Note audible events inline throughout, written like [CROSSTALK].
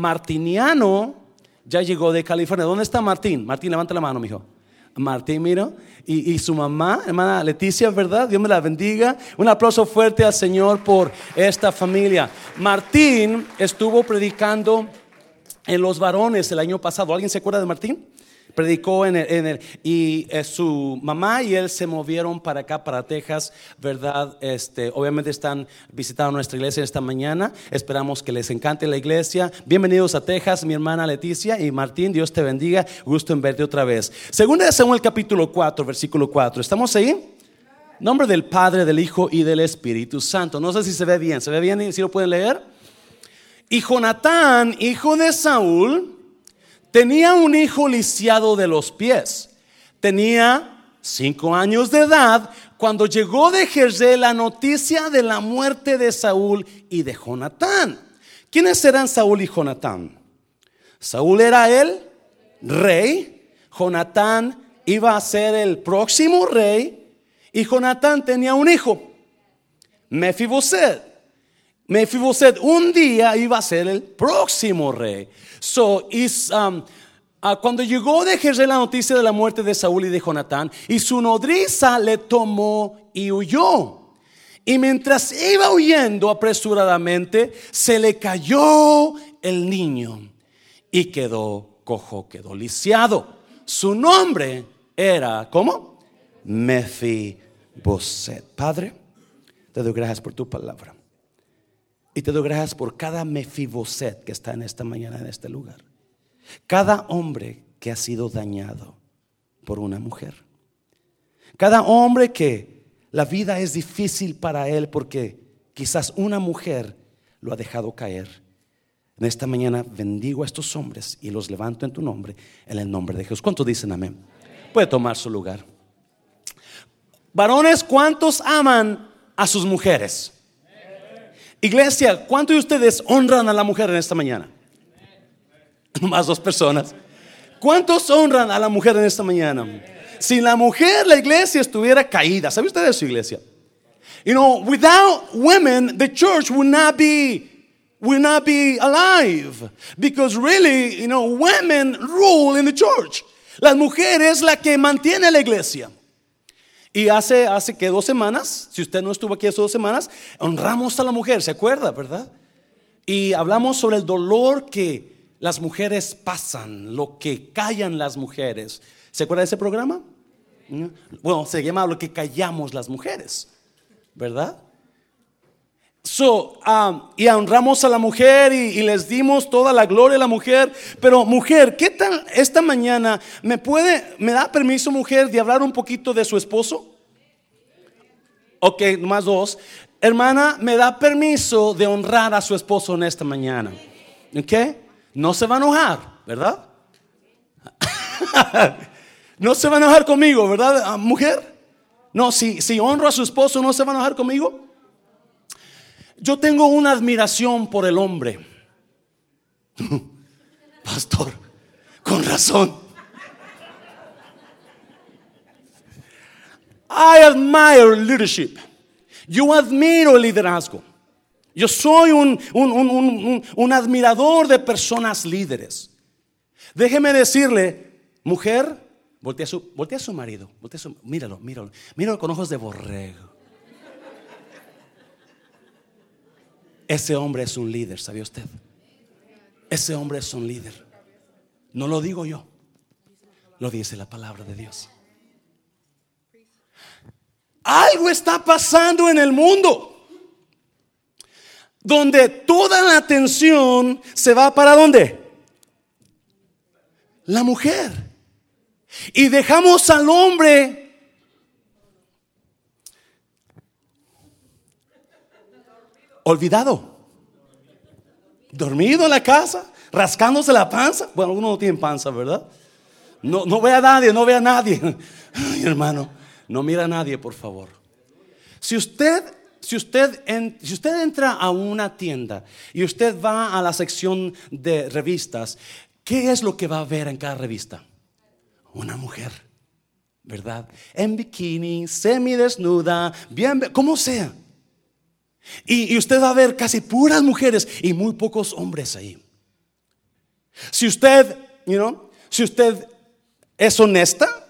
Martiniano ya llegó de California. ¿Dónde está Martín? Martín, levanta la mano, mijo. Martín, miro. Y, y, su mamá, hermana Leticia, ¿verdad? Dios me la bendiga. Un aplauso fuerte al Señor por esta familia. Martín estuvo predicando en los varones el año pasado. ¿Alguien se acuerda de Martín? Predicó en el, y eh, su mamá y él se movieron para acá, para Texas, ¿verdad? Este, obviamente están visitando nuestra iglesia esta mañana. Esperamos que les encante la iglesia. Bienvenidos a Texas, mi hermana Leticia y Martín. Dios te bendiga. Gusto en verte otra vez. Segunda de Samuel capítulo 4, versículo 4. ¿Estamos ahí? Nombre del Padre, del Hijo y del Espíritu Santo. No sé si se ve bien. ¿Se ve bien? ¿Si lo pueden leer? Y Jonatán, hijo de Saúl, tenía un hijo lisiado de los pies. Tenía cinco años de edad cuando llegó de Jezreel la noticia de la muerte de Saúl y de Jonatán. ¿Quiénes eran Saúl y Jonatán? Saúl era el rey, Jonatán iba a ser el próximo rey y Jonatán tenía un hijo, Mefiboset. Mefiboset un día iba a ser el próximo rey. So, um, uh, cuando llegó de Jezreel la noticia de la muerte de Saúl y de Jonatán, y su nodriza le tomó y huyó. Y mientras iba huyendo apresuradamente, se le cayó el niño y quedó cojo, quedó lisiado. Su nombre era, ¿cómo? Mefiboset. Padre, te doy gracias por tu palabra. Y te doy gracias por cada mefiboset que está en esta mañana en este lugar. Cada hombre que ha sido dañado por una mujer. Cada hombre que la vida es difícil para él porque quizás una mujer lo ha dejado caer. En esta mañana bendigo a estos hombres y los levanto en tu nombre, en el nombre de Jesús. ¿Cuántos dicen amén? Puede tomar su lugar. Varones, ¿cuántos aman a sus mujeres? Iglesia, ¿cuántos de ustedes honran a la mujer en esta mañana? [LAUGHS] Más dos personas. ¿Cuántos honran a la mujer en esta mañana? Si la mujer, la iglesia estuviera caída, ¿sabe usted su iglesia? You know, without women, the church would not be will not be alive because really, you know, women rule in the church. La mujer es la que mantiene la iglesia. Y hace, hace que dos semanas, si usted no estuvo aquí hace dos semanas, honramos a la mujer, ¿se acuerda, verdad? Y hablamos sobre el dolor que las mujeres pasan, lo que callan las mujeres. ¿Se acuerda de ese programa? ¿Mm? Bueno, se llama lo que callamos las mujeres, ¿verdad? So, um, y honramos a la mujer y, y, les dimos toda la gloria a la mujer. Pero mujer, ¿qué tal esta mañana me puede, me da permiso mujer de hablar un poquito de su esposo? Ok, más dos. Hermana, me da permiso de honrar a su esposo en esta mañana. ¿Ok? No se va a enojar, ¿verdad? [LAUGHS] no se va a enojar conmigo, ¿verdad, mujer? No, si, si honro a su esposo, ¿no se va a enojar conmigo? Yo tengo una admiración por el hombre. [LAUGHS] Pastor, con razón. I admire leadership. Yo admiro el liderazgo. Yo soy un, un, un, un, admirador de personas líderes. Déjeme decirle, mujer, voltea a su, voltea a su marido, voltea su, míralo, míralo, míralo con ojos de borrego. Ese hombre es un líder, ¿sabía usted? Ese hombre es un líder. No lo digo yo, lo dice la palabra de Dios. Algo está pasando en el mundo donde toda la atención se va para dónde? La mujer. Y dejamos al hombre olvidado. Dormido en la casa, rascándose la panza. Bueno, uno no tiene panza, ¿verdad? No, no ve a nadie, no ve a nadie. [LAUGHS] Ay, hermano, no mira a nadie, por favor. Si usted, si usted, si usted entra a una tienda y usted va a la sección de revistas, ¿qué es lo que va a ver en cada revista? Una mujer, ¿verdad? En bikini, semidesnuda, bien, como sea. Y, usted va a ver casi puras mujeres y muy pocos hombres ahí. Si usted, si usted es honesta,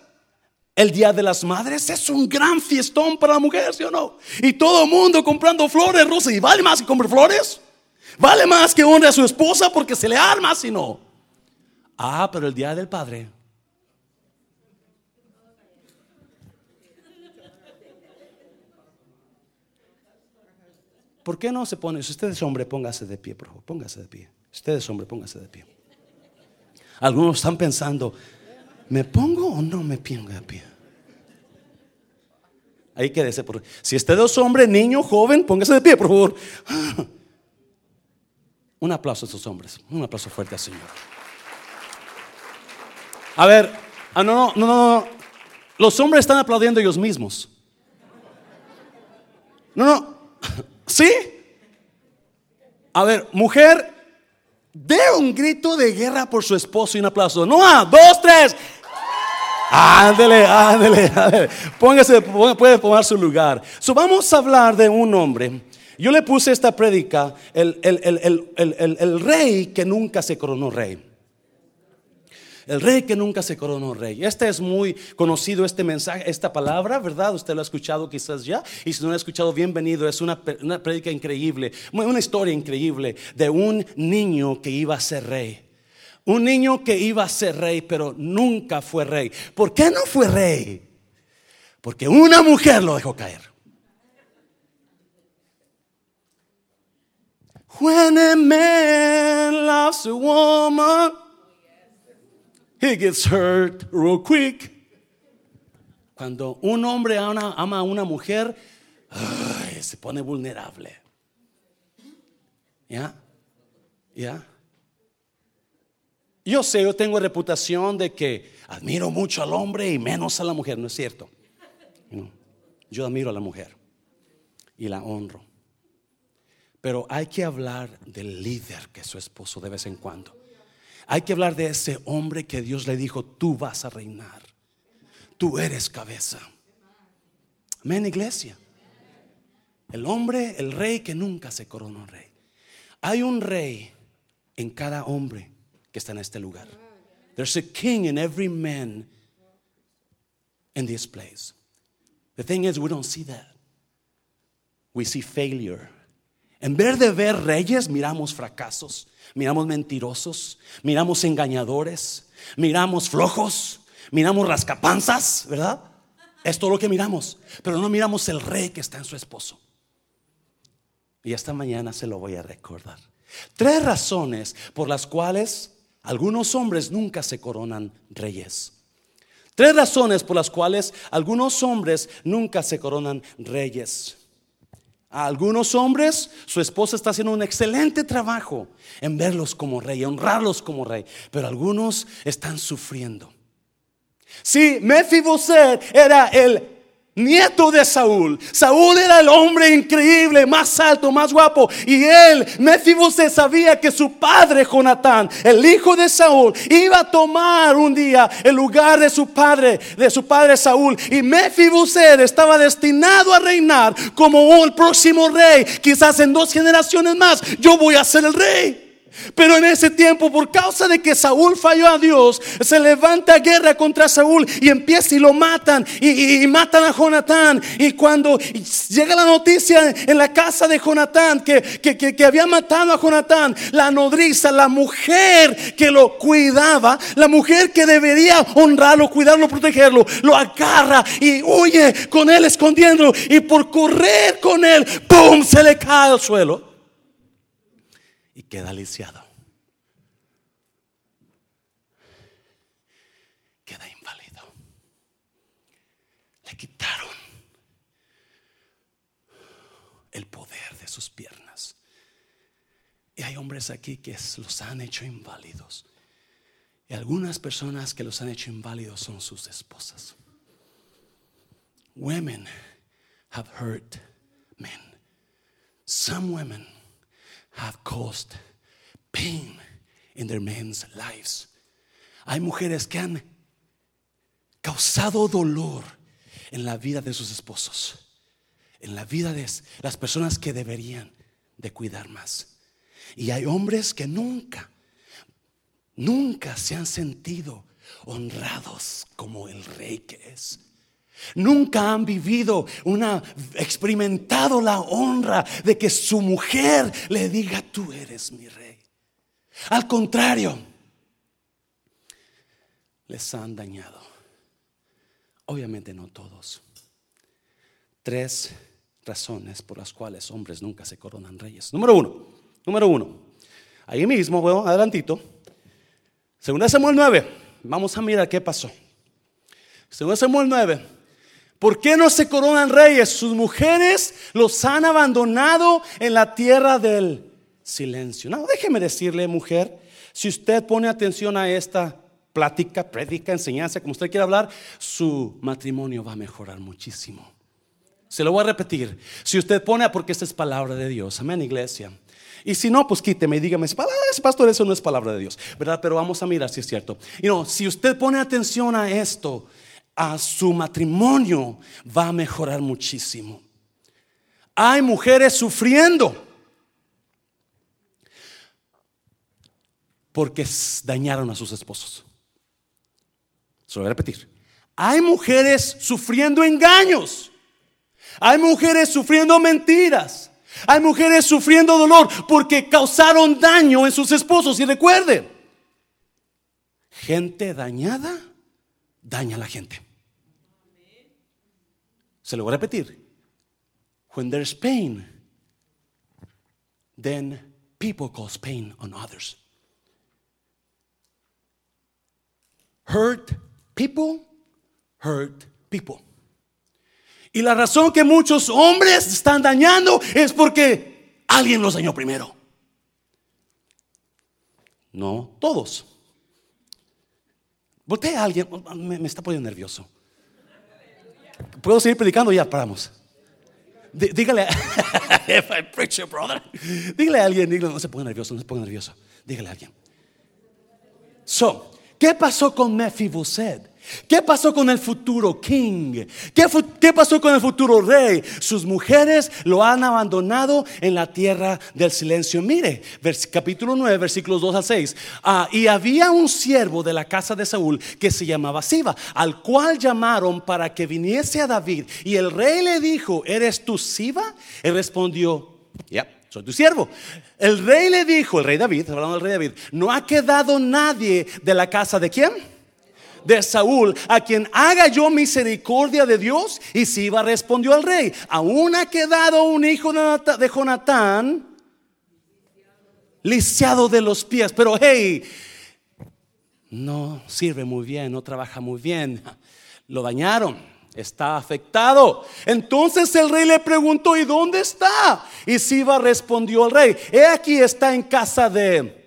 el Día de las Madres es un gran fiestón para la mujer, ¿sí o no? Y todo el mundo comprando flores rosas. ¿Y vale más que comprar flores? ¿Vale más que honre a su esposa porque se le arma si no? Ah, pero el Día del Padre. ¿Por qué no se pone? Si usted es hombre, póngase de pie, por favor. Póngase de pie. Si usted es hombre, póngase de pie. Algunos están pensando, ¿me pongo o no me pongo de pie? Ahí quédese. Por... Si usted es hombre, niño, joven, póngase de pie, por favor. [LAUGHS] Un aplauso a estos hombres. Un aplauso fuerte al Señor. A ver, ah, no, no, no, no. Los hombres están aplaudiendo ellos mismos. No, no. ¿Sí? A ver, mujer, dé un grito de guerra por su esposo y un aplauso. No, ah, dos, tres. Ándele, ándele, ándele. Póngase, puede tomar su lugar. So, vamos a hablar de un hombre. Yo le puse esta prédica, el, el rey que nunca se coronó rey. El rey que nunca se coronó rey. Este es muy conocido, este mensaje, esta palabra, ¿verdad? Usted lo ha escuchado quizás ya. Y si no lo ha escuchado, bienvenido. Es una, una increíble, una historia increíble de un niño que iba a ser rey. Un niño que iba a ser rey, pero nunca fue rey. ¿Por qué no fue rey? Porque una mujer lo dejó caer. When a man a he gets hurt real quick. Cuando un hombre ama, a una mujer, se pone vulnerable. ¿Ya? ¿Ya? Yo sé, yo tengo reputación de que admiro mucho al hombre y menos a la mujer, no es cierto. Yo admiro a la mujer y la honro. Pero hay que hablar del líder que es su esposo de vez en cuando. Hay que hablar de ese hombre que Dios le dijo, tú vas a reinar. Tú eres cabeza. Amén, iglesia. El hombre, el rey que nunca se coronó rey. Hay un rey en cada hombre que está en este lugar. There's a king in every man in this place. The thing is, we don't see that. We see failure. En vez de ver reyes, miramos fracasos, miramos mentirosos, miramos engañadores, miramos flojos, miramos rascapanzas, ¿verdad? Es todo lo que miramos, pero no miramos el rey que está en su esposo. Y esta mañana se lo voy a recordar. Tres razones por las cuales algunos hombres nunca se coronan reyes. Tres razones por las cuales algunos hombres nunca se coronan reyes. A algunos hombres, su esposa está haciendo un excelente trabajo en verlos como rey, honrarlos como rey, pero algunos están sufriendo. Sí, Mefiboset era el nieto de Saúl. Saúl era el hombre increíble, más alto, más guapo. Y él, Mefiboset, sabía que su padre Jonatán, el hijo de Saúl, iba a tomar un día el lugar de su padre, de su padre Saúl. Y Mefiboset estaba destinado a reinar como el próximo rey. Quizás en dos generaciones más, yo voy a ser el rey. Pero en ese tiempo, por causa de que Saúl falló a Dios, se levanta guerra contra Saúl y empieza y lo matan y, matan a Jonatán. Y cuando llega la noticia en la casa de Jonatán que, que, había matado a Jonatán, la nodriza, la mujer que lo cuidaba, la mujer que debería honrarlo, cuidarlo, protegerlo, lo agarra y huye con él escondiendo y por correr con él, ¡pum! se le cae al suelo y queda lisiado. Queda inválido. Le quitaron el poder de sus piernas. Y hay hombres aquí que los han hecho inválidos. Y algunas personas que los han hecho inválidos son sus esposas. Women have hurt men. Some women have caused pain in their men's lives. Hay mujeres que han causado dolor en la vida de sus esposos, en la vida de las personas que deberían de cuidar más. Y hay hombres que nunca, nunca se han sentido honrados como el rey que es. Nunca han vivido una, experimentado la honra de que su mujer le diga, tú eres mi rey. Al contrario, les han dañado. Obviamente no todos. Tres razones por las cuales hombres nunca se coronan reyes. Número uno, número uno. Ahí mismo, bueno, adelantito. Segunda Samuel 9. Vamos a mirar qué pasó. Segunda Samuel 9. ¿Por qué no se coronan reyes? Sus mujeres los han abandonado en la tierra del silencio. No, déjeme decirle, mujer, si usted pone atención a esta plática, prédica, enseñanza, como usted quiera hablar, su matrimonio va a mejorar muchísimo. Se lo voy a repetir. Si usted pone, porque esta es palabra de Dios, amén, iglesia. Y si no, pues quíteme y dígame, pastor, eso no es palabra de Dios, ¿verdad? Pero vamos a mirar si es cierto. Y no, si usted pone atención a esto, a su matrimonio va a mejorar muchísimo. Hay mujeres sufriendo porque dañaron a sus esposos. Se lo voy a repetir. Hay mujeres sufriendo engaños. Hay mujeres sufriendo mentiras. Hay mujeres sufriendo dolor porque causaron daño en sus esposos. Y recuerden, gente dañada daña a la gente. Se lo voy a repetir. When there's pain, then people cause pain on others. Hurt people, hurt people. Y la razón que muchos hombres están dañando es porque alguien los dañó primero. No todos. Voltea a alguien, me, me está poniendo nervioso. ¿Puedo seguir predicando? Ya paramos. dígale, [LAUGHS] preacher, brother. Dígale a alguien, dígale, no se ponga nervioso, no se ponga nervioso. Dígale a alguien. So, ¿qué pasó con Mephibosheth? ¿Qué pasó con el futuro king? ¿Qué, pasó con el futuro rey? Sus mujeres lo han abandonado en la tierra del silencio. Mire, capítulo 9, versículos 2 a 6. Ah, y había un siervo de la casa de Saúl que se llamaba Siba, al cual llamaron para que viniese a David. Y el rey le dijo, ¿eres tú Siba? Él respondió, ya. soy tu siervo. El rey le dijo, el rey David, hablando del rey David, no ha quedado nadie de la casa de quién? De Saúl, a quien haga yo misericordia de Dios. Y Siba respondió al rey, aún ha quedado un hijo de Jonatán, lisiado de los pies, pero hey, no sirve muy bien, no trabaja muy bien, lo dañaron está afectado. Entonces el rey le preguntó, ¿y dónde está? Y Siba respondió al rey, he aquí está en casa de...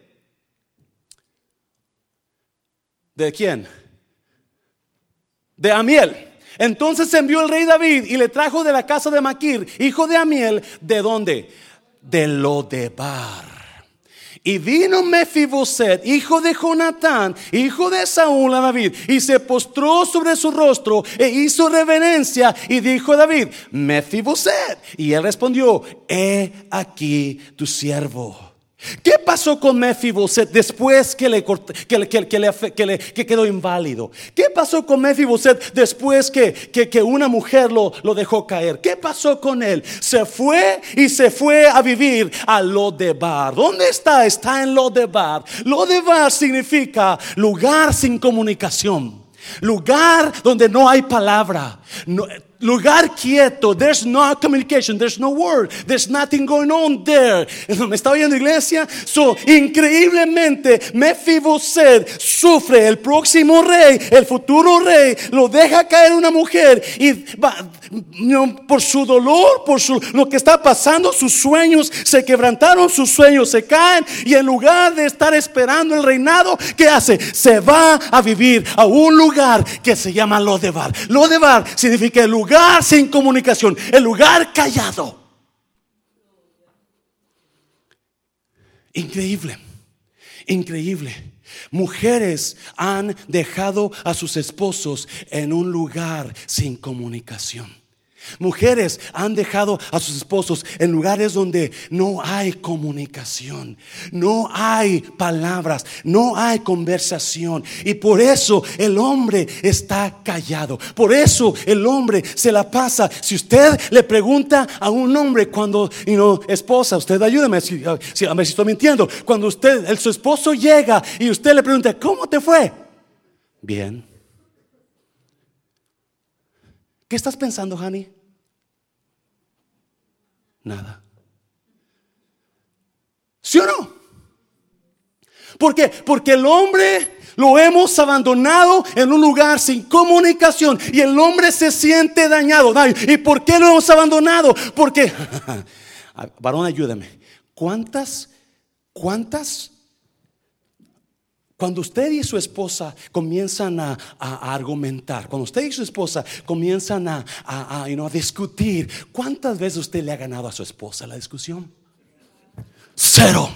¿De quién? De Amiel. Entonces envió el rey David y le trajo de la casa de Maquir, hijo de Amiel, ¿de dónde? De Lodebar. Y vino Mefiboset, hijo de Jonatán, hijo de Saúl a David, y se postró sobre su rostro e hizo reverencia y dijo a David, Mefiboset. Y él respondió, he aquí tu siervo. ¿Qué pasó con Mefiboset después que le, que, quedó inválido? ¿Qué pasó con Mefiboset después que, una mujer lo, lo, dejó caer? ¿Qué pasó con él? Se fue y se fue a vivir a Lodebar. ¿Dónde está? Está en Lodebar. Lodebar significa lugar sin comunicación. Lugar donde no hay palabra. Lugar quieto. There's no communication, there's no word, there's nothing going on there. ¿Me está oyendo iglesia? So, increíblemente, Mefiboset sufre el próximo rey, el futuro rey, lo deja caer una mujer y va, por su dolor, por su, lo que está pasando, sus sueños se quebrantaron, sus sueños se caen y en lugar de estar esperando el reinado, ¿qué hace? Se va a vivir a un lugar que se llama Lodebar. Lodebar significa el lugar sin comunicación, el lugar callado. Increíble, increíble. Mujeres han dejado a sus esposos en un lugar sin comunicación. Mujeres han dejado a sus esposos en lugares donde no hay comunicación, no hay palabras, no hay conversación. Y por eso el hombre está callado. Por eso el hombre se la pasa. Si usted le pregunta a un hombre cuando, y no, esposa, usted ayúdame si, a si estoy mintiendo. Cuando usted, el, su esposo llega y usted le pregunta, ¿cómo te fue? Bien. ¿Qué estás pensando, Hani? Nada. ¿Sí o no? ¿Por qué? Porque el hombre lo hemos abandonado en un lugar sin comunicación y el hombre se siente dañado. ¿Y por qué lo hemos abandonado? Porque, [LAUGHS] varón, ayúdame. ¿Cuántas, cuántas cuando usted y su esposa comienzan a, argumentar, cuando usted y su esposa comienzan a, a, discutir, ¿cuántas veces usted le ha ganado a su esposa la discusión? Cero.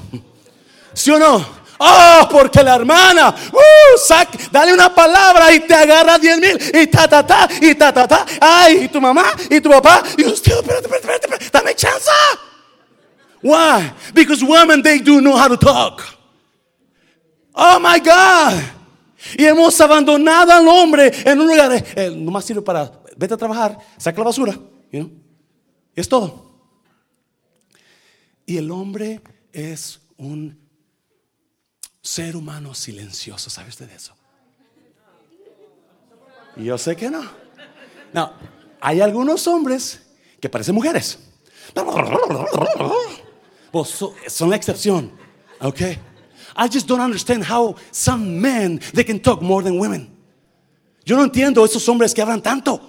¿Sí o no? Oh, porque la hermana, uh, dale una palabra y te agarra diez mil y ta ta ta y ta ta ta. Ay, y tu mamá y tu papá y usted, espérate, espérate, espérate, dame chance. Why? Because women they do know how to talk. Oh my God. Y hemos abandonado al hombre en un lugar. Eh, nomás sirve para vete a trabajar, saca la basura. You Es todo. Y el hombre es un ser humano silencioso. ¿Sabe usted de eso? Yo sé que no. No, hay algunos hombres que parecen mujeres. Son la excepción. ¿Ok? I just don't understand how some men they can talk more than women. Yo no entiendo esos hombres que hablan tanto.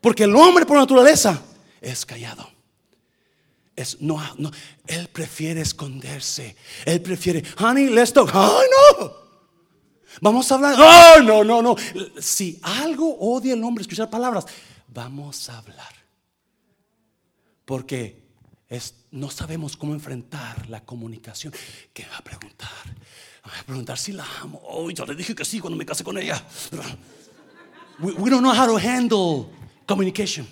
Porque el hombre por naturaleza es callado. Es, no, no, él prefiere esconderse. Él prefiere, honey, let's talk. Ay, no. Vamos a hablar. Ay, no, no, no. Si algo odia el hombre escuchar palabras, vamos a hablar. Porque no sabemos cómo enfrentar la comunicación. ¿Qué va a preguntar? Va a preguntar si la amo. Oh, yo le dije que sí cuando me casé con ella. We, don't know how to handle communication.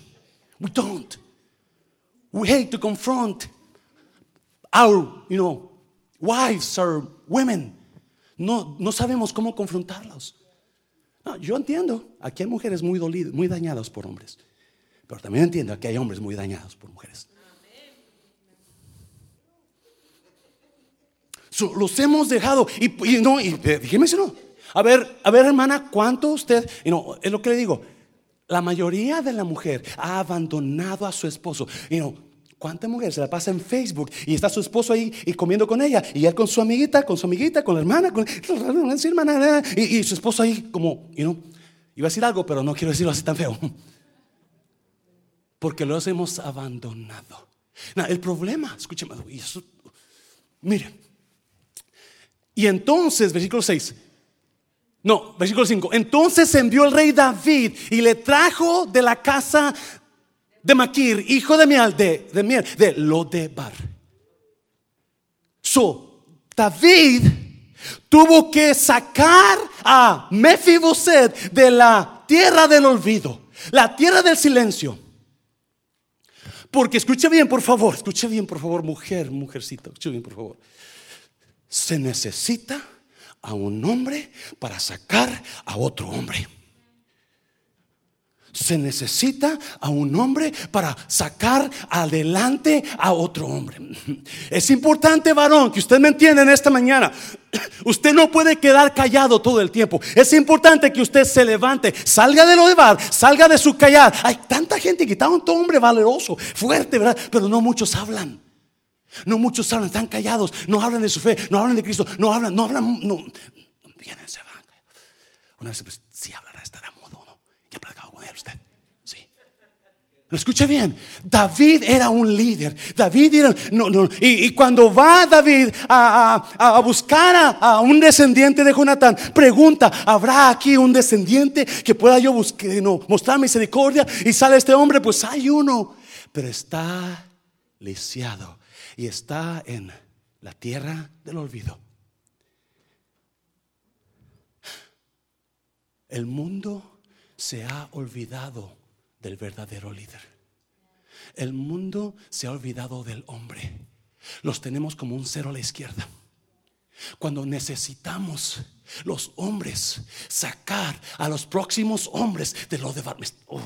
We don't. We hate to confront our, you know, wives or women. No, no sabemos cómo confrontarlos. Yo entiendo, aquí hay mujeres muy dolidas, muy dañadas por hombres. Pero también entiendo que hay hombres muy dañados por mujeres. Los hemos dejado. Y, no, y eh, no. A ver, a ver, hermana, ¿cuánto usted? Y no, es lo que le digo. La mayoría de la mujer ha abandonado a su esposo. Y no, ¿cuánta mujer se la pasa en Facebook y está su esposo ahí y comiendo con ella? Y él con su amiguita, con su amiguita, con la hermana, con hermana, y, y su esposo ahí como, y no, iba a decir algo, pero no quiero decirlo así tan feo. Porque los hemos abandonado. el problema, escúcheme, mire, y entonces, versículo 6. No, versículo 5. Entonces envió el rey David y le trajo de la casa de Maquir, hijo de Miel, de, de de Lodebar. So, David tuvo que sacar a Mefiboset de la tierra del olvido, la tierra del silencio. Porque escuche bien, por favor, escuche bien, por favor, mujer, mujercita, escuche bien, por favor se necesita a un hombre para sacar a otro hombre. Se necesita a un hombre para sacar adelante a otro hombre. Es importante, varón, que usted me entienda en esta mañana. Usted no puede quedar callado todo el tiempo. Es importante que usted se levante, salga de lo de bar, salga de su callar. Hay tanta gente que está un hombre valeroso, fuerte, ¿verdad? Pero no muchos hablan. No muchos hablan, están callados, no hablan de su fe, no hablan de Cristo, no hablan, no hablan, no. Vienen, se van. Una vez, pues, si hablará, estará mudo, ¿no? Ya ha platicado con él usted. Sí. Lo escuche bien. David era un líder. David era, no, no. Y, cuando va David a, buscar a, un descendiente de Jonatán, pregunta: ¿habrá aquí un descendiente que pueda yo buscar, no, mostrar misericordia? Y sale este hombre, pues hay uno, pero está lisiado y está en la tierra del olvido. El mundo se ha olvidado del verdadero líder. El mundo se ha olvidado del hombre. Los tenemos como un cero a la izquierda. Cuando necesitamos los hombres sacar a los próximos hombres de lo de oh.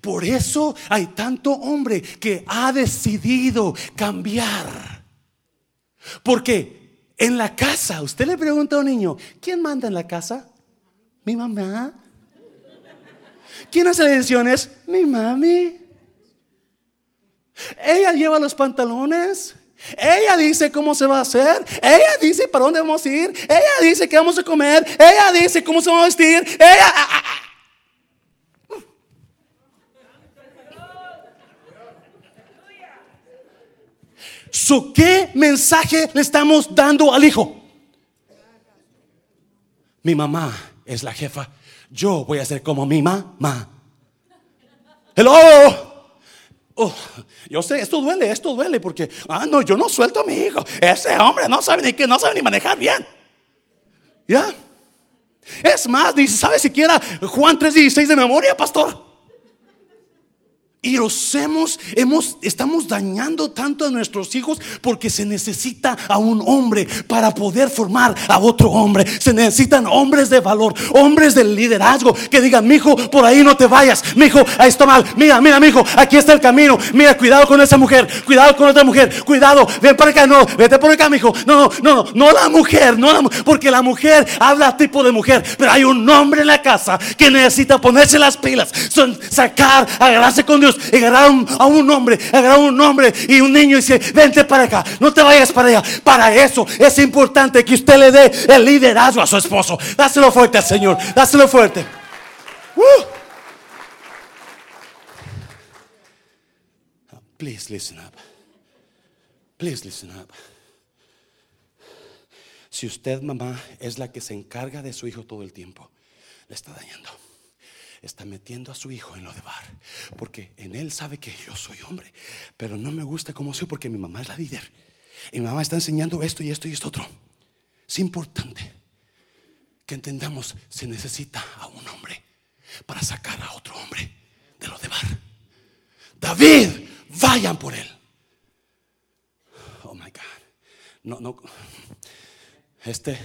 Por eso hay tanto hombre que ha decidido cambiar. Porque en la casa, usted le pregunta a un niño, ¿quién manda en la casa? Mi mamá. ¿Quién hace decisiones? Mi mami. Ella lleva los pantalones. Ella dice cómo se va a hacer. Ella dice para dónde vamos a ir. Ella dice qué vamos a comer. Ella dice cómo se va a vestir. Ella. Ah. ¿Qué mensaje le estamos dando al hijo? Mi mamá es la jefa. Yo voy a ser como mi mamá. Hello. Oh, yo sé, esto duele, esto duele porque, ah, no, yo no suelto a mi hijo. Ese hombre no sabe ni que no sabe ni manejar bien. ¿Ya? Es más, ni sabe siquiera Juan 3:16 de memoria, pastor. Y los hemos, hemos, estamos dañando tanto a nuestros hijos porque se necesita a un hombre para poder formar a otro hombre. Se necesitan hombres de valor, hombres del liderazgo que digan, mi hijo, por ahí no te vayas, mi hijo, ahí está mal, mira, mira, mi hijo, aquí está el camino, mira, cuidado con esa mujer, cuidado con otra mujer, cuidado, ven para acá, no, vete por acá, mi hijo, no, no, no, no la mujer, no la porque la mujer habla tipo de mujer, pero hay un hombre en la casa que necesita ponerse las pilas, son, sacar, agarrarse con Dios y agarrar a un hombre, agarrar a un hombre y un niño y dice, vente para acá, no te vayas para allá. Para eso es importante que usted le dé el liderazgo a su esposo. Dáselo fuerte al Señor, dáselo fuerte. Please listen up. Please listen up. Si usted, mamá, es la que se encarga de su hijo todo el tiempo, le está dañando está metiendo a su hijo en lo de bar. Porque en él sabe que yo soy hombre. Pero no me gusta como soy porque mi mamá es la líder. Y mi mamá está enseñando esto y esto y esto otro. Es importante que entendamos, se necesita a un hombre para sacar a otro hombre de lo de bar. David, vayan por él. Oh my God. No, no. Este,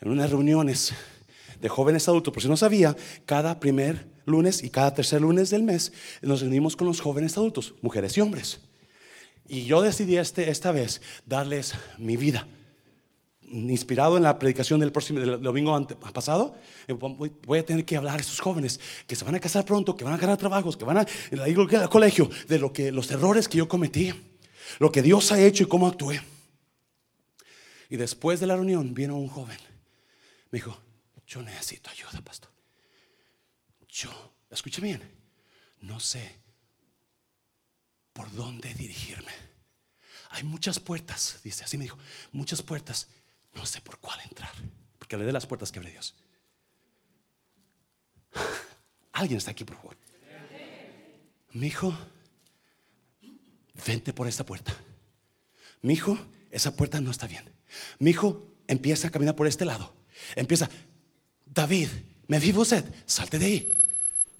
en unas reuniones de jóvenes adultos, por si no sabía, cada primer lunes y cada tercer lunes del mes nos reunimos con los jóvenes adultos, mujeres y hombres. Y yo decidí este, esta vez darles mi vida. Inspirado en la predicación del próximo domingo pasado, eh, voy a tener que hablar a estos jóvenes que se van a casar pronto, que van a ganar trabajos, que van a ir al colegio, de lo que, los errores que yo cometí, lo que Dios ha hecho y cómo actué. Y después de la reunión vino un joven. Me dijo, yo necesito ayuda, pastor. Yo, escuche bien, no sé por dónde dirigirme. Hay muchas puertas, dice, así me dijo, muchas puertas, no sé por cuál entrar, porque le dé las puertas que abre Dios. [LAUGHS] Alguien está aquí, por favor. Mi hijo, vente por esta puerta. Mi hijo, esa puerta no está bien. Mi hijo empieza a caminar por este lado. Empieza, David, Mefiboset, salte de ahí.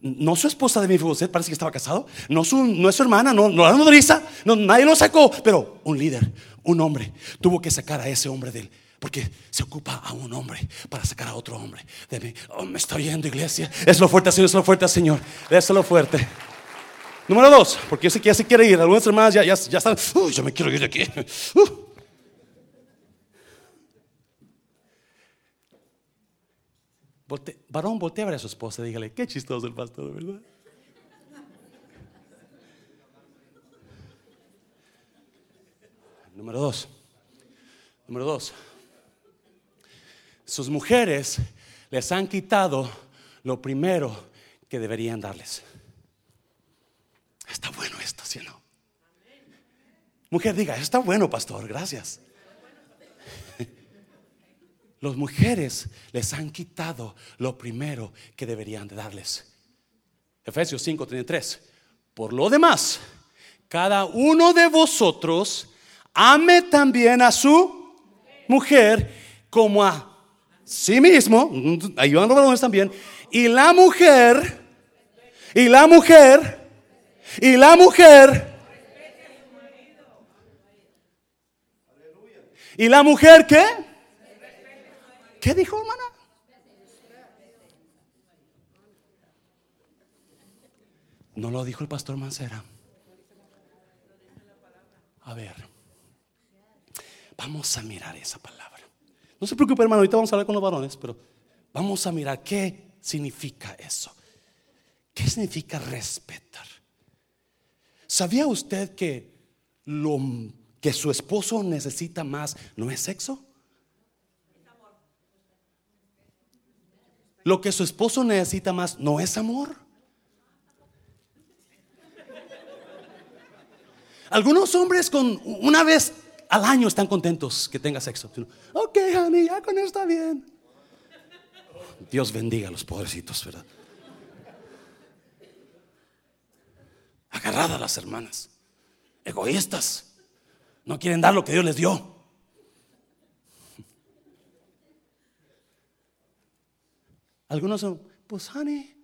No su esposa de Mefiboset, parece que estaba casado. No, su, no es su hermana, no, no la nodriza. No, nadie lo sacó. Pero un líder, un hombre, tuvo que sacar a ese hombre de él. Porque se ocupa a un hombre para sacar a otro hombre. De mí. Oh, me está oyendo, iglesia. Es lo fuerte, Señor, es lo fuerte, Señor. Es lo fuerte. Número dos, porque yo sé que ya se quiere ir. Algunas hermanas ya, ya, ya están. Uy, yo me quiero ir de aquí. Uh. Varón, voltea a ver a su esposa y dígale, qué chistoso el pastor, ¿verdad? Número dos. Número dos. Sus mujeres les han quitado lo primero que deberían darles. Está bueno esto, ¿sí o no? Mujer, diga, está bueno, pastor, gracias. Las mujeres les han quitado lo primero que deberían de darles. Efesios 5:33. Por lo demás, cada uno de vosotros ame también a su mujer como a sí mismo, ayudando a los también, y la mujer Y la mujer, y la mujer, y la mujer, ¿qué? ¿Qué dijo, hermana? No lo dijo el pastor Mancera. A ver, vamos a mirar esa palabra. No se preocupe, hermano, ahorita vamos a hablar con los varones, pero vamos a mirar qué significa eso. ¿Qué significa respetar? ¿Sabía usted que lo que su esposo necesita más no es sexo? Lo que su esposo necesita más no es amor. Algunos hombres con una vez al año están contentos que tenga sexo. Ok, honey, ya con eso está bien. Dios bendiga a los pobrecitos, ¿verdad? Agarradas las hermanas, egoístas, no quieren dar lo que Dios les dio. Algunos son, pues, honey,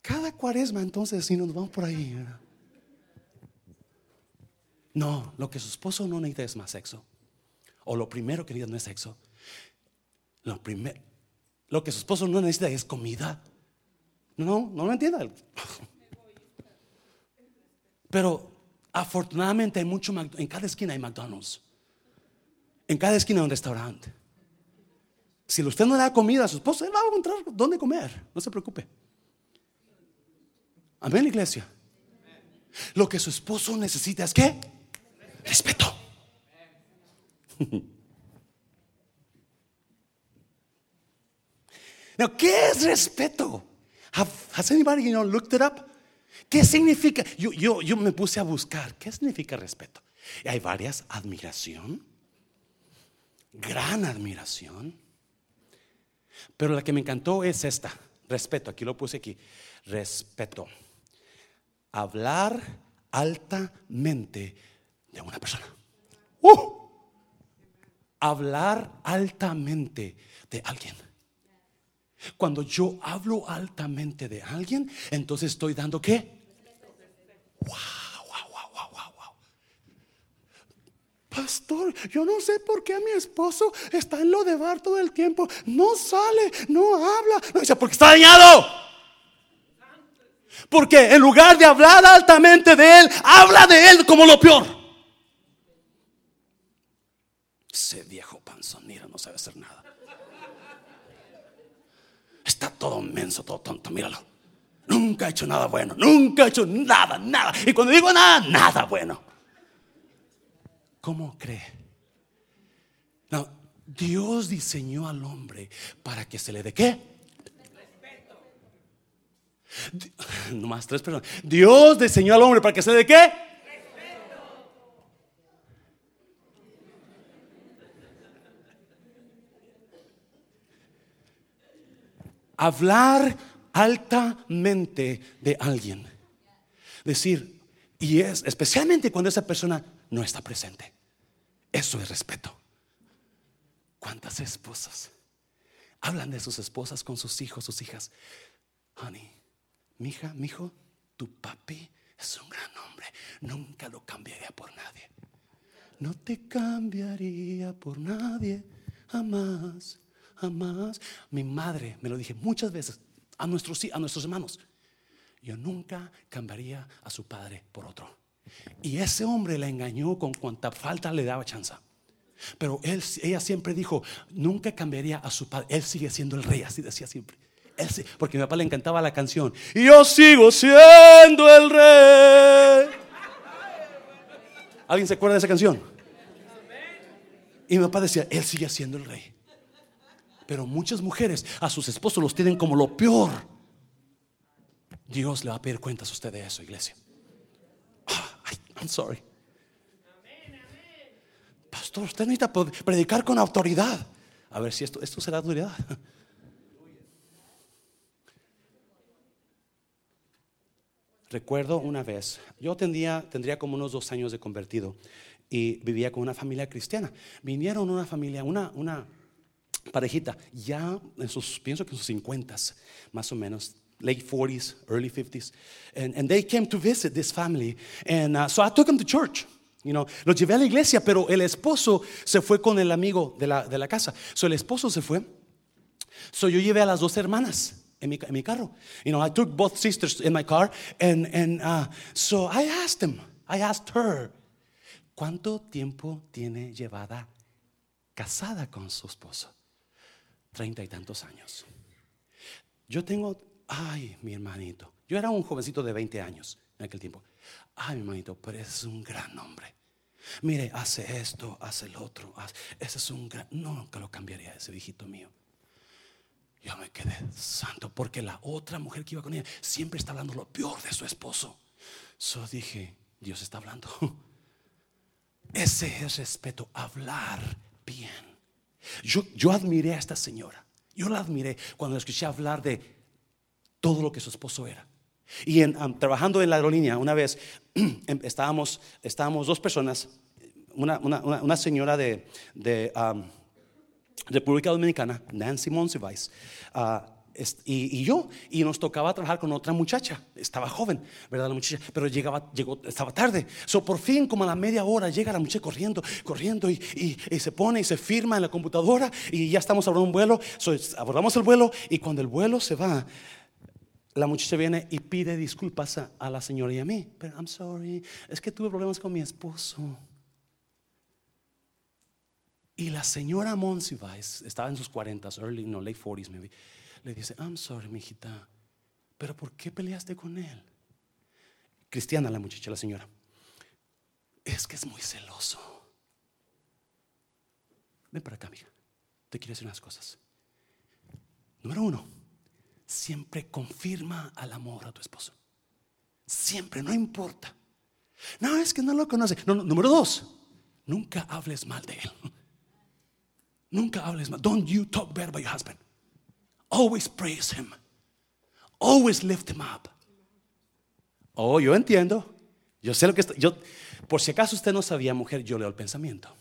cada cuaresma entonces si nos vamos por ahí. No, lo que su esposo no necesita es más sexo. O lo primero que necesita no es sexo. Lo, primer, lo que su esposo no necesita es comida. No, no lo entienda. Pero afortunadamente hay mucho en cada esquina hay McDonald's. En cada esquina hay un restaurante. Si usted no le da comida a su esposo, él va a encontrar dónde comer. No se preocupe. Amén, iglesia. Lo que su esposo necesita es qué? respeto. [LAUGHS] Now, ¿qué es respeto? has anybody you know, looked it up? ¿Qué significa? Yo, yo, yo me puse a buscar. ¿Qué significa respeto? Y hay varias. Admiración. Gran admiración. Pero la que me encantó es esta. Respeto. Aquí lo puse aquí. Respeto. Hablar altamente de una persona. Uh, hablar altamente de alguien. Cuando yo hablo altamente de alguien, entonces estoy dando qué? Wow, wow, wow, wow, wow. Pastor, yo no sé por qué mi esposo está en lo de bar todo el tiempo. No sale, no habla. No dice, porque está dañado. Porque en lugar de hablar altamente de él, habla de él como lo peor. Ese viejo panzonero no sabe hacer nada. Está todo menso, todo tonto, míralo. Nunca ha hecho nada bueno, nunca ha hecho nada, nada. Y cuando digo nada, nada bueno. ¿Cómo cree? No, Dios diseñó al hombre para que se le dé qué? Respeto. [LAUGHS] Nomás tres personas. Dios diseñó al hombre para que se le dé qué? hablar altamente de alguien. Decir, y es especialmente cuando esa persona no está presente. Eso es respeto. ¿Cuántas esposas hablan de sus esposas con sus hijos, sus hijas? Honey, mi hija, mi hijo, tu papi es un gran hombre. Nunca lo cambiaría por nadie. No te cambiaría por nadie, jamás jamás. Mi madre me lo dije muchas veces a nuestros, a nuestros hermanos. Yo nunca cambiaría a su padre por otro. Y ese hombre la engañó con cuanta falta le daba chance. Pero él, ella siempre dijo, nunca cambiaría a su padre. Él sigue siendo el rey, así decía siempre. Él porque mi papá le encantaba la canción. Yo sigo siendo el rey. ¿Alguien se acuerda de esa canción? Y mi papá decía, él sigue siendo el rey. Pero muchas mujeres a sus esposos los tienen como lo peor. Dios le va a pedir cuentas a usted de eso, iglesia. I'm sorry. Pastor, usted necesita predicar con autoridad. A ver si esto, será autoridad. Recuerdo una vez, yo tendría, tendría como unos dos años de convertido y vivía con una familia cristiana. Vinieron una familia, una, una parejita, ya en sus, pienso que en sus 50 más o menos, late 40s, early 50s. And, and they came to visit this family. And uh, so I took them to church. You know, los llevé a la iglesia, pero el esposo se fue con el amigo de la, de la casa. So el esposo se fue. So yo llevé a las dos hermanas en mi, en mi carro. You know, I took both sisters in my car. And, and uh, so I asked them, I asked her, ¿cuánto tiempo tiene llevada casada con su esposo? Treinta y tantos años. Yo tengo, ay, mi hermanito. Yo era un jovencito de 20 años en aquel tiempo. Ay, mi hermanito, pero ese es un gran hombre. Mire, hace esto, hace el otro. Hace, ese es un gran. No, nunca lo cambiaría ese viejito mío. Yo me quedé santo porque la otra mujer que iba con ella siempre está hablando lo peor de su esposo. So dije, Dios está hablando. [LAUGHS] Ese es respeto, hablar bien. Yo, yo admiré a esta señora. Yo la admiré cuando escuché hablar de todo lo que su esposo era. Y trabajando en la aerolínea, una vez [CLEARS THROAT] em, estábamos, estábamos dos personas, una, una, una, señora de, de República Dominicana, Nancy Monsiváis, uh, y, y, yo, y nos tocaba trabajar con otra muchacha, estaba joven, ¿verdad? La muchacha, pero llegaba, llegó, estaba tarde. So, por fin, como a la media hora, llega la muchacha corriendo, corriendo, y, y, y se pone y se firma en la computadora, y ya estamos abordando un vuelo. So, abordamos el vuelo, y cuando el vuelo se va, la muchacha viene y pide disculpas a, a la señora y a mí. Pero, I'm sorry, es que tuve problemas con mi esposo. Y la señora Monsiváis estaba en sus 40 early, no, late 40s maybe. Le dice, I'm sorry, mijita, pero ¿por qué peleaste con él? Cristiana la muchacha, la señora. Es que es muy celoso. Ven para acá, amiga. Te quiero decir unas cosas. Número uno, siempre confirma al amor a tu esposo. Siempre, no importa. No, es que no lo conoce. No, no, número dos, nunca hables mal de él. [LAUGHS] Nunca hables mal. Don't you talk bad about your husband. Always praise him. Always lift him up. Oh, yo entiendo. Yo sé lo que está. Yo, por si acaso usted no sabía, mujer, yo leo el pensamiento.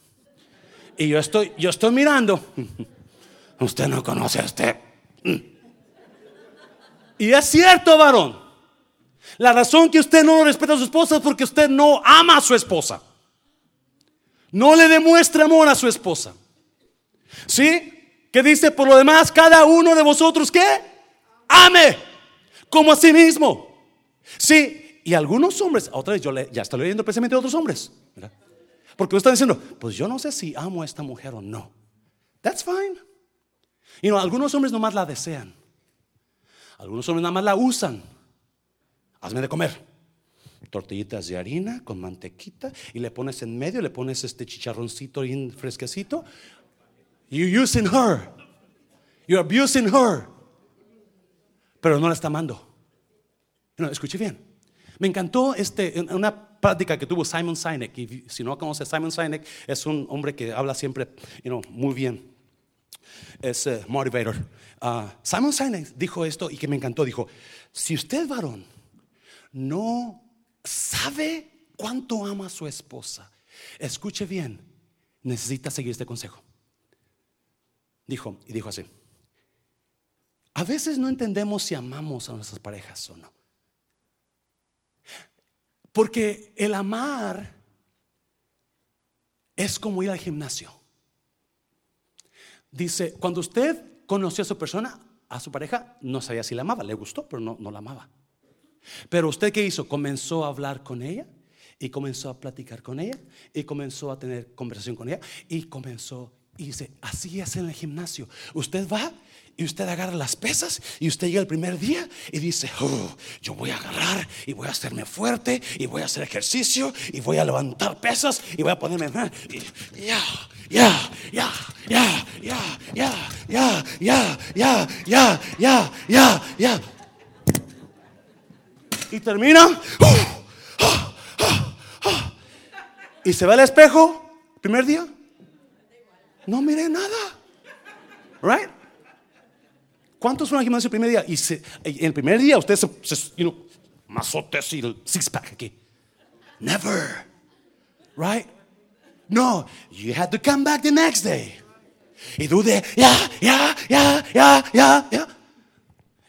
Y yo estoy, yo estoy mirando. [LAUGHS] Usted no conoce a usted. Y es cierto, varón. La razón que usted no respeta a su esposa es porque usted no ama a su esposa. No le demuestra amor a su esposa. ¿Sí? ¿Qué dice? Por lo demás, cada uno de vosotros, ¿qué? Ame como a sí mismo. Sí, y algunos hombres, otra vez yo le, ya estoy leyendo precisamente de otros hombres. ¿verdad? Porque están diciendo, pues yo no sé si amo a esta mujer o no. That's fine. Y no, algunos hombres nomás la desean. Algunos hombres nada más la usan. Hazme de comer. Tortillitas de harina con mantequita y le pones en medio, le pones este chicharroncito fresquecito. You're using her. You're abusing her. Pero no la está amando. No, escuche bien. Me encantó este, una práctica que tuvo Simon Sinek. Y si no conoce Simon Sinek, es un hombre que habla siempre you muy bien. Es uh, motivator. Uh, Simon Sinek dijo esto y que me encantó. Dijo: Si usted, varón, no sabe cuánto ama a su esposa, escuche bien, necesita seguir este consejo. Dijo, y dijo así, a veces no entendemos si amamos a nuestras parejas o no. Porque el amar es como ir al gimnasio. Dice, cuando usted conoció a su persona, a su pareja, no sabía si la amaba, le gustó, pero no, no la amaba. Pero usted qué hizo? Comenzó a hablar con ella y comenzó a platicar con ella y comenzó a tener conversación con ella y comenzó y dice, así es en el gimnasio. Usted va y usted agarra las pesas y usted llega el primer día y dice, oh, yo voy a agarrar y voy a hacerme fuerte y voy a hacer ejercicio y voy a levantar pesas y voy a ponerme ya, ya, ya, ya, ya, ya, ya, ya, ya, ya, ya, ya, ya. Y termina. Y se va al espejo, primer día, no miré nada. Right? ¿Cuántos fueron al gimnasio el primer día? Y se, el primer día usted se, se you know, mazotes y el six pack aquí. Never. Right? No, you had to come back the next day. Y dude, ya, ya, ya, ya, ya, ya.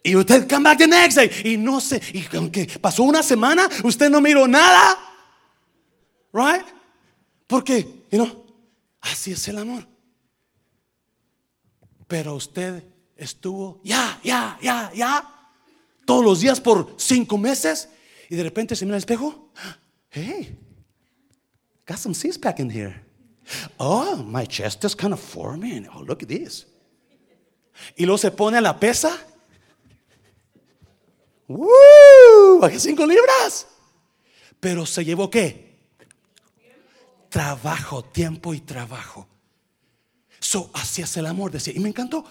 Y usted come back the next day. Y no sé, y aunque pasó una semana, usted no miró nada. Right? Porque, you know, así es el amor. Pero usted estuvo, ya, ya, ya, ya, todos los días por cinco meses. Y de repente se mira al espejo. Hey, got some six pack in here. Oh, my chest is kind of forming. Oh, look at this. Y luego se pone a la pesa. ¡Woo! Bajé cinco libras. Pero se llevó qué? Trabajo, tiempo y trabajo. So, así es el amor, decía. Y me encantó.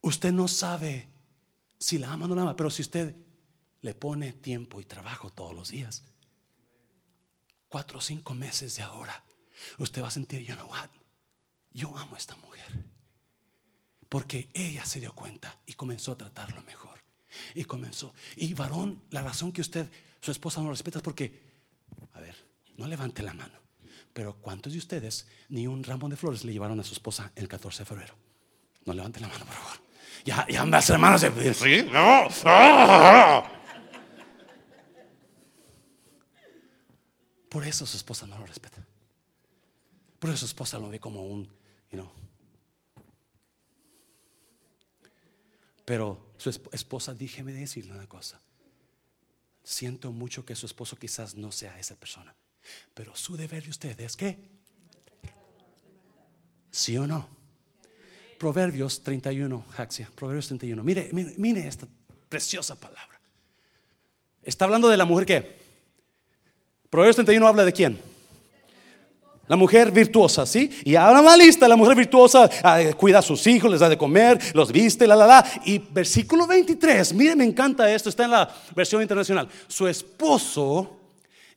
Usted no sabe si la ama o no la ama, pero si usted le pone tiempo y trabajo todos los días, cuatro o cinco meses de ahora, usted va a sentir, you know? Yo amo a esta mujer. Porque ella se dio cuenta y comenzó a tratarlo mejor. Y comenzó. Y varón, la razón que usted, su esposa no lo respeta es porque, a ver, no levante la mano. Pero ¿cuántos de ustedes ni un ramo de flores le llevaron a su esposa el 14 de febrero? No levante la mano, por favor. Ya, ya ambas hermanos se... ¿Sí? No. Por eso su esposa no lo respeta. Por eso su esposa lo ve como un, you know. Pero su esposa, déjeme decirle una cosa. Siento mucho que su esposo quizás no sea esa persona. Pero su deber de usted es que, ¿sí o no? Proverbios 31, Jaxia, Proverbios 31. Mire, mire, mire esta preciosa palabra. Está hablando de la mujer que. Proverbios 31 habla de quién? La mujer virtuosa, ¿sí? Y ahora más lista, la mujer virtuosa ah, cuida a sus hijos, les da de comer, los viste, la, la, la. Y versículo 23, mire, me encanta esto, está en la versión internacional. Su esposo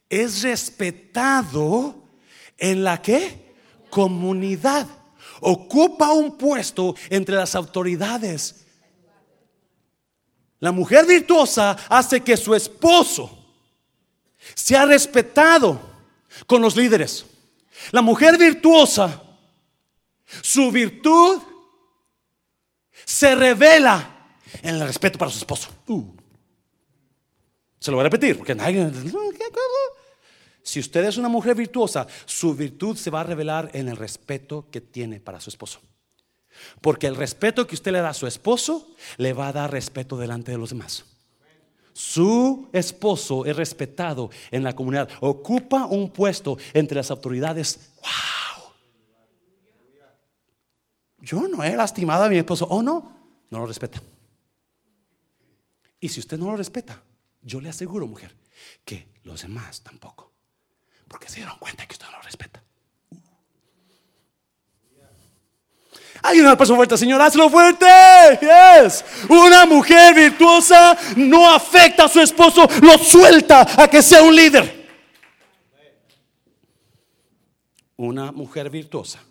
es respetado en la que? Comunidad. Ocupa un puesto entre las autoridades. La mujer virtuosa hace que su esposo sea respetado con los líderes. La mujer virtuosa, su virtud se revela en el respeto para su esposo. Uh. Se lo voy a repetir porque nadie. Si usted es una mujer virtuosa, su virtud se va a revelar en el respeto que tiene para su esposo. Porque el respeto que usted le da a su esposo le va a dar respeto delante de los demás. Su esposo es respetado en la comunidad, ocupa un puesto entre las autoridades. ¡Wow! Yo no he lastimado a mi esposo. ¿O no? No lo respeta. Y si usted no lo respeta, yo le aseguro, mujer, que los demás tampoco. Porque se dieron cuenta que usted no lo respeta. Hay una persona fuerte, Señor, hazlo fuerte. Yes. Una mujer virtuosa no afecta a su esposo, lo suelta a que sea un líder. Una mujer virtuosa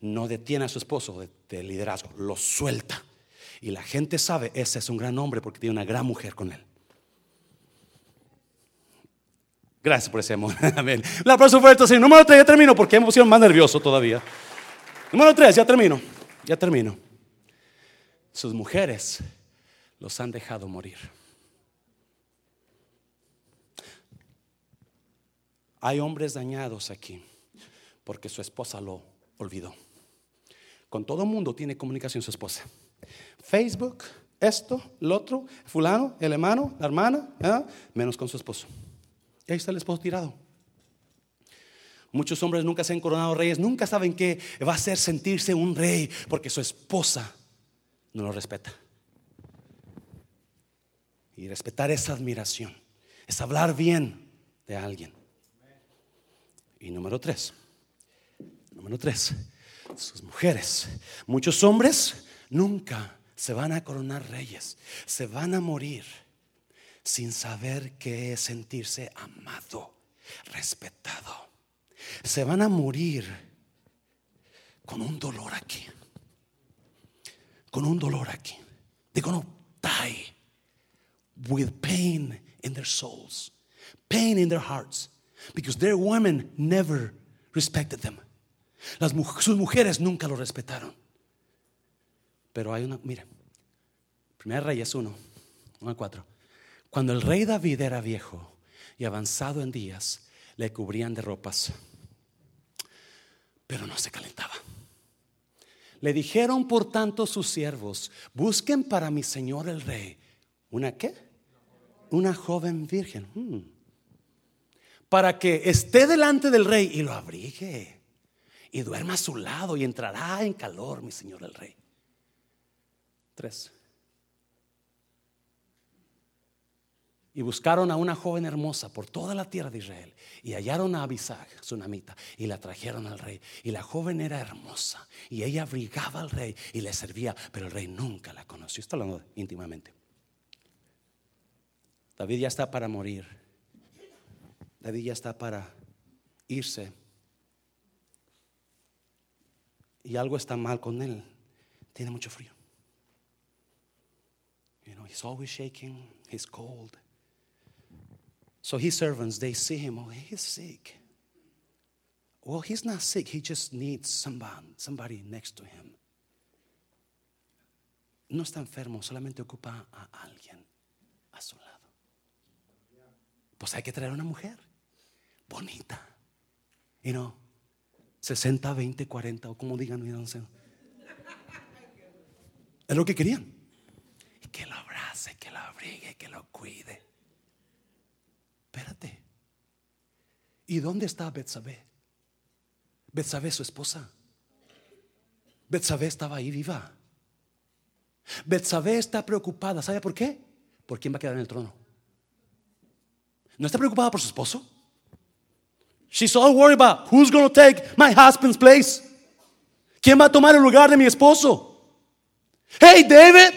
no detiene a su esposo de, de liderazgo, lo suelta. Y la gente sabe, ese es un gran hombre porque tiene una gran mujer con él. Gracias por ese amor. [LAUGHS] Amén. La próxima fuerte, Señor. Número 3, ya termino porque me pusieron más nervioso todavía. Número 3, ya termino. Ya termino. Sus mujeres los han dejado morir. Hay hombres dañados aquí porque su esposa lo olvidó. Con todo mundo tiene comunicación su esposa. Facebook, esto, lo otro, fulano, el hermano, la hermana, ¿eh? menos con su esposo. Y ahí está el esposo tirado. Muchos hombres nunca se han coronado reyes, nunca saben qué va a hacer sentirse un rey porque su esposa no lo respeta. Y respetar esa admiración es hablar bien de alguien. Y número tres, número tres, sus mujeres. Muchos hombres nunca se van a coronar reyes, se van a morir sin saber qué es sentirse amado, respetado. Se van a morir con un dolor aquí. Con un dolor aquí. They're going to die with pain in their souls, pain in their hearts, because their women never respected them. Las, sus mujeres nunca lo respetaron. Pero hay una, mire, Primera Reyes 1 4. Cuando el rey David era viejo y avanzado en días, le cubrían de ropas, pero no se calentaba. Le dijeron por tanto sus siervos, busquen para mi señor el rey. ¿Una qué? Una joven virgen. Hmm. Para que esté delante del rey y lo abrigue y duerma a su lado y entrará en calor mi señor el rey. Tres. Y buscaron a una joven hermosa por toda la tierra de Israel. Y hallaron a Abisag, su namita, y la trajeron al rey. Y la joven era hermosa. Y ella abrigaba al rey y le servía. Pero el rey nunca la conoció. Está hablando íntimamente. David ya está para morir. David ya está para irse. Y algo está mal con él. Tiene mucho frío. You know, he's always shaking. He's cold. So his servants, they see him, oh, he's sick. Well, he's not sick, he just needs somebody, somebody next to him. No está enfermo, solamente ocupa a alguien a su lado. Pues hay que traer una mujer bonita. Y no, 60, 20, 40 o como digan, no sé. Es lo que querían. Que lo abrace, que lo abrigue, que lo cuide. Espérate. ¿Y dónde está Betsabé? Betsabé, su esposa. Betsabé estaba ahí viva. Betsabé está preocupada. ¿Sabe por qué? ¿Por quién va a quedar en el trono? ¿No está preocupada por su esposo? She's all worried about who's going to take my husband's place. ¿Quién va a tomar el lugar de mi esposo? Hey, David,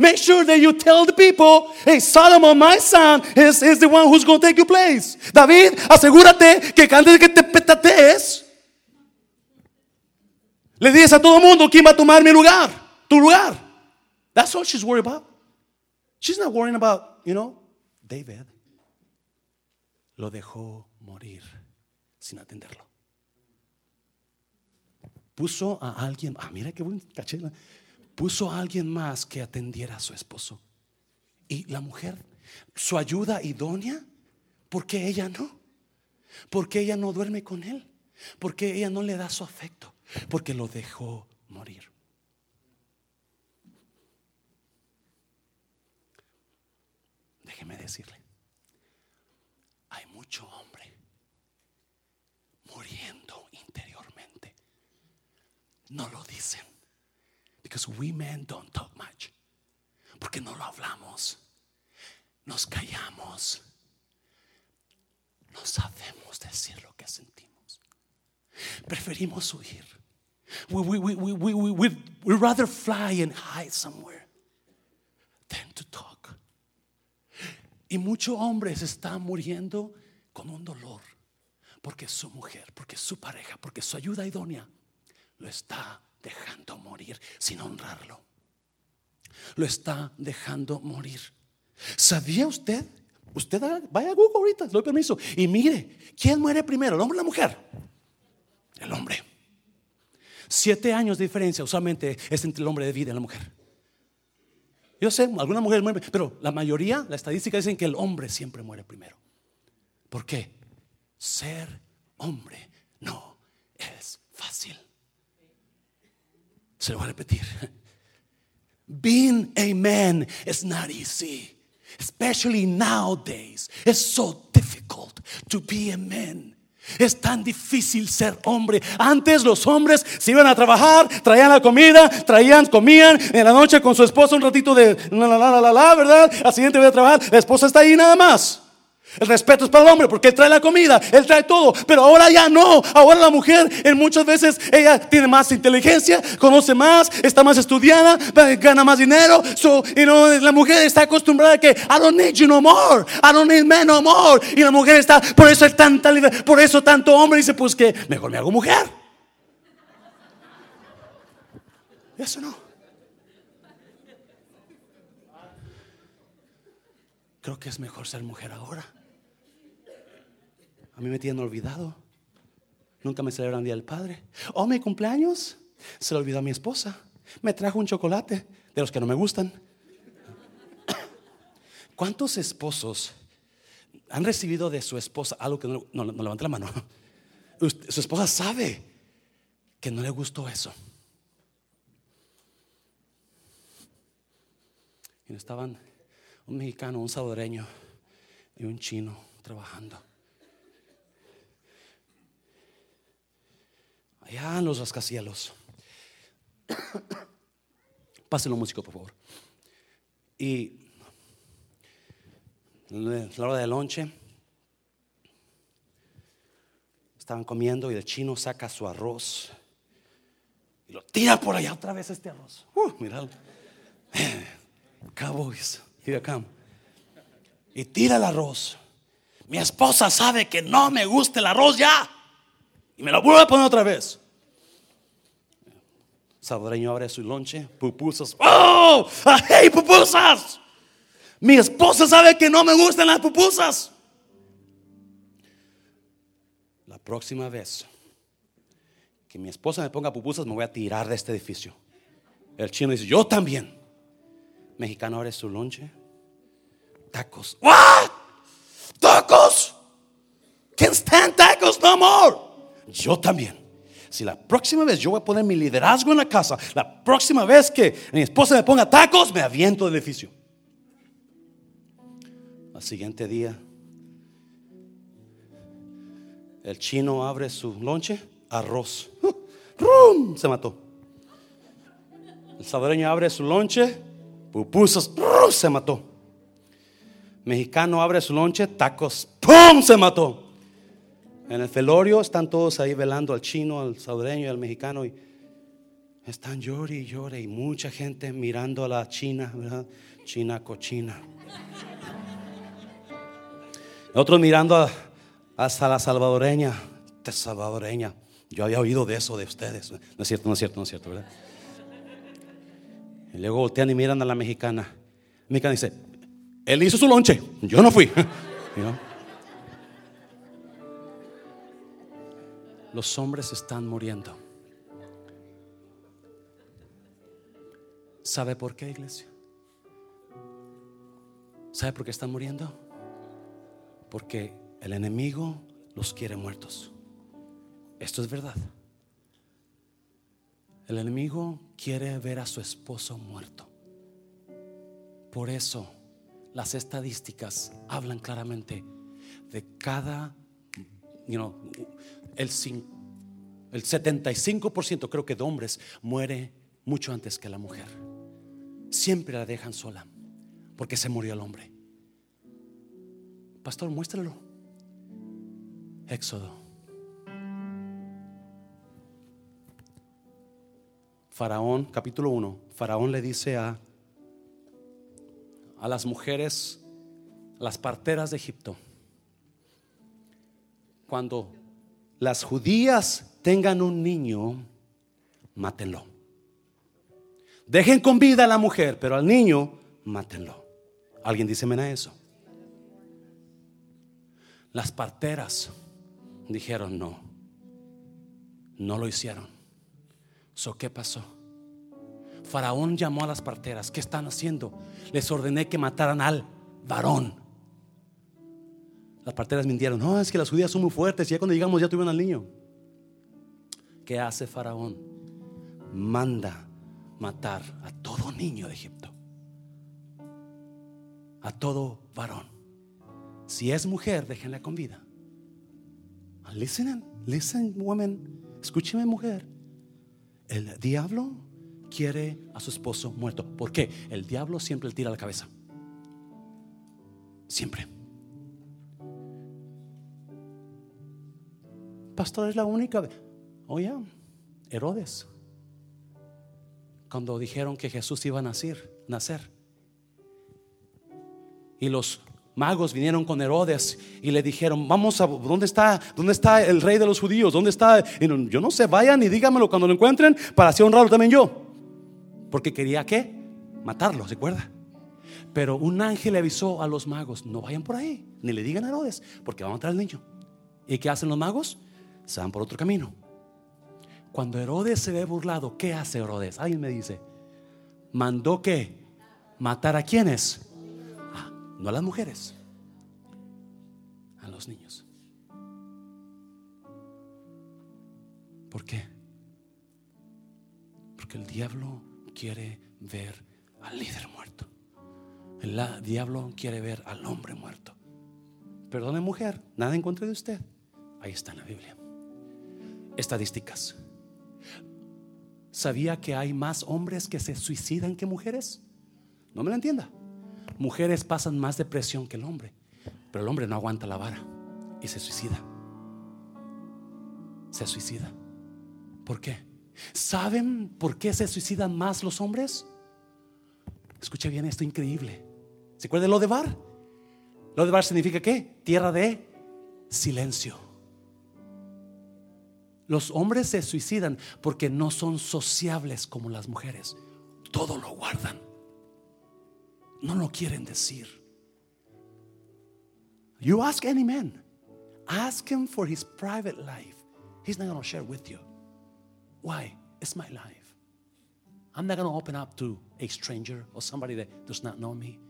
Make sure that you tell the people, hey, Solomon, my son, is, is the one who's going to take your place. David, asegúrate que antes de que te petatees, le dices a todo el mundo quién va a tomar mi lugar, tu lugar. That's all she's worried about. She's not worrying about, you know, David. Lo dejó morir sin atenderlo. Puso a alguien, ah, mira qué buen cachela puso a alguien más que atendiera a su esposo. Y la mujer, su ayuda idónea, ¿por qué ella no? ¿Por qué ella no duerme con él? ¿Por qué ella no le da su afecto? Porque lo dejó morir. Déjeme decirle, hay mucho hombre muriendo interiormente. No lo dicen. Because we men don't talk much. Porque no lo hablamos. Nos callamos. No sabemos decir lo que sentimos. Preferimos huir. We, we, we, we, we, we, we, rather fly and hide somewhere than to talk. Y muchos hombres están muriendo con un dolor porque su mujer, porque su pareja, porque su ayuda idónea lo está dejando morir sin honrarlo. Lo está dejando morir. ¿Sabía usted? Usted vaya a Google ahorita, le doy permiso. Y mire, ¿quién muere primero, el hombre o la mujer? El hombre. Siete años de diferencia usualmente es entre el hombre de vida y la mujer. Yo sé, alguna mujer muere, pero la mayoría, la estadística dicen que el hombre siempre muere primero. ¿Por qué? Ser hombre no es fácil. Se lo voy a repetir. Being a man is not easy, especially nowadays. It's so difficult to be a man. Es tan difícil ser hombre. Antes los hombres se iban a trabajar, traían la comida, traían, comían en la noche con su esposa un ratito de la la la la la, ¿verdad? Al siguiente voy a trabajar, la esposa está ahí nada más. El respeto es para el hombre porque él trae la comida, él trae todo. Pero ahora ya no. Ahora la mujer, en muchas veces, ella tiene más inteligencia, conoce más, está más estudiada, gana más dinero. So, you la mujer está acostumbrada a que I don't need you no more, I don't need men no more. Y la mujer está, por eso hay tanta por eso tanto hombre dice, pues que mejor me hago mujer. Eso no. Creo que es mejor ser mujer ahora. A mí me tienen olvidado. Nunca me celebran Día del Padre. Oh, mi cumpleaños. Se lo olvidó a mi esposa. Me trajo un chocolate de los que no me gustan. [COUGHS] ¿Cuántos esposos han recibido de su esposa algo que no, no, levante la mano? [LAUGHS] Su esposa sabe que no le gustó eso. Y estaban un mexicano, un salvadoreño y un chino trabajando. Allá en los rascacielos. [COUGHS] Pásenlo músico, por favor. Y la hora de lonche estaban comiendo y el chino saca su arroz y lo tira por allá otra vez este arroz. Uh, mirad. [COUGHS] Cowboys, here I Y tira el arroz. Mi esposa sabe que no me gusta el arroz ya. Y me lo vuelve a poner otra vez. Salvadoreño abre su lonche, pupusas. ¡Oh! ¡Hey, pupusas! Mi esposa sabe que no me gustan las pupusas. La próxima vez que mi esposa me ponga pupusas, me voy a tirar de este edificio. El chino dice, yo también. Mexicano abre su lonche. Tacos. ¿What? ¿Tacos? Can't stand tacos no more. Yo también. Si la próxima vez yo voy a poner mi liderazgo en la casa, la próxima vez que mi esposa me ponga tacos, me aviento del edificio siguiente día, el chino abre su lonche, arroz. ¡Rum! Se mató. El salvadoreño abre su lonche, pupusas, se mató. Mexicano abre su lonche, tacos, ¡pum! Se mató. En el felorio están todos ahí velando al chino, al salvadoreño y al mexicano y están llore y llore y mucha gente mirando a la china, ¿verdad? China cochina. Otros mirando hasta la salvadoreña. Esta salvadoreña. Yo había oído de eso de ustedes. No es cierto, no es cierto, no es cierto, ¿verdad? Y luego voltean y miran a la mexicana. La mexicana dice, él hizo su lonche, yo no fui. [LAUGHS] Los hombres están muriendo. ¿Sabe por qué, iglesia? ¿Sabe por qué están muriendo? Porque el enemigo los quiere muertos. Esto es verdad. El enemigo quiere ver a su esposo muerto. Por eso las estadísticas hablan claramente de cada, you know, el, el 75% creo que de hombres muere mucho antes que la mujer. Siempre la dejan sola porque se murió el hombre. Pastor, muéstralo. Éxodo. Faraón, capítulo 1. Faraón le dice a, a las mujeres, las parteras de Egipto, cuando las judías tengan un niño, mátenlo. Dejen con vida a la mujer, pero al niño, mátenlo. ¿Alguien dice a eso? Las parteras dijeron no. No lo hicieron. So, ¿Qué pasó? Faraón llamó a las parteras. ¿Qué están haciendo? Les ordené que mataran al varón. Las parteras mintieron. No, es que las judías son muy fuertes. Y ya cuando llegamos ya tuvieron al niño. ¿Qué hace Faraón? Manda matar a todo niño de Egipto. A todo varón. Si es mujer, déjenla con vida. Listen, listen, woman. Escúcheme, mujer. El diablo quiere a su esposo muerto. ¿Por qué? El diablo siempre le tira la cabeza. Siempre. Pastor es la única. Oye, Herodes. Cuando dijeron que Jesús iba a nacer, nacer. Y los magos vinieron con Herodes y le dijeron, vamos a, ¿dónde está, dónde está el rey de los judíos? ¿Dónde está? yo no sé, vayan y dígamelo cuando lo encuentren para hacer honrarlo también yo. Porque quería que matarlo, ¿se acuerda? Pero un ángel le avisó a los magos, no vayan por ahí, ni le digan a Herodes, porque van a matar al niño. ¿Y qué hacen los magos? Se van por otro camino. Cuando Herodes se ve burlado, ¿qué hace Herodes? Alguien me dice, mandó que matar a quienes No a las mujeres, a los niños. ¿Por qué? Porque el diablo quiere ver al líder muerto. El diablo quiere ver al hombre muerto. Perdone mujer, nada en contra de usted. Ahí está en la Biblia. Estadísticas. ¿Sabía que hay más hombres que se suicidan que mujeres? No me lo entienda. Mujeres pasan más depresión que el hombre, pero el hombre no aguanta la vara y se suicida. Se suicida. ¿Por qué? ¿Saben por qué se suicidan más los hombres? Escuche bien esto increíble. ¿Se acuerda de lo de bar? Lo de bar significa qué? Tierra de silencio. Los hombres se suicidan porque no son sociables como las mujeres. Todo lo guardan. No lo quieren decir. You ask any man, ask him for his private life. He's not going to share with you. Why? It's my life. I'm not going to open up to a stranger or somebody that does not know me.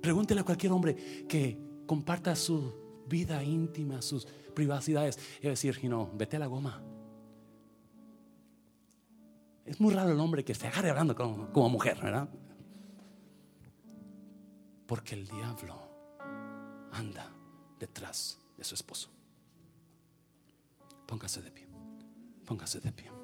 Pregúntele a cualquier hombre que comparta su vida íntima, sus privacidades. Y decir, you know, vete a la goma. Es muy raro el hombre que se agarre hablando como, como mujer, ¿verdad? Porque el diablo anda detrás de su esposo. Póngase de pie. Póngase de pie.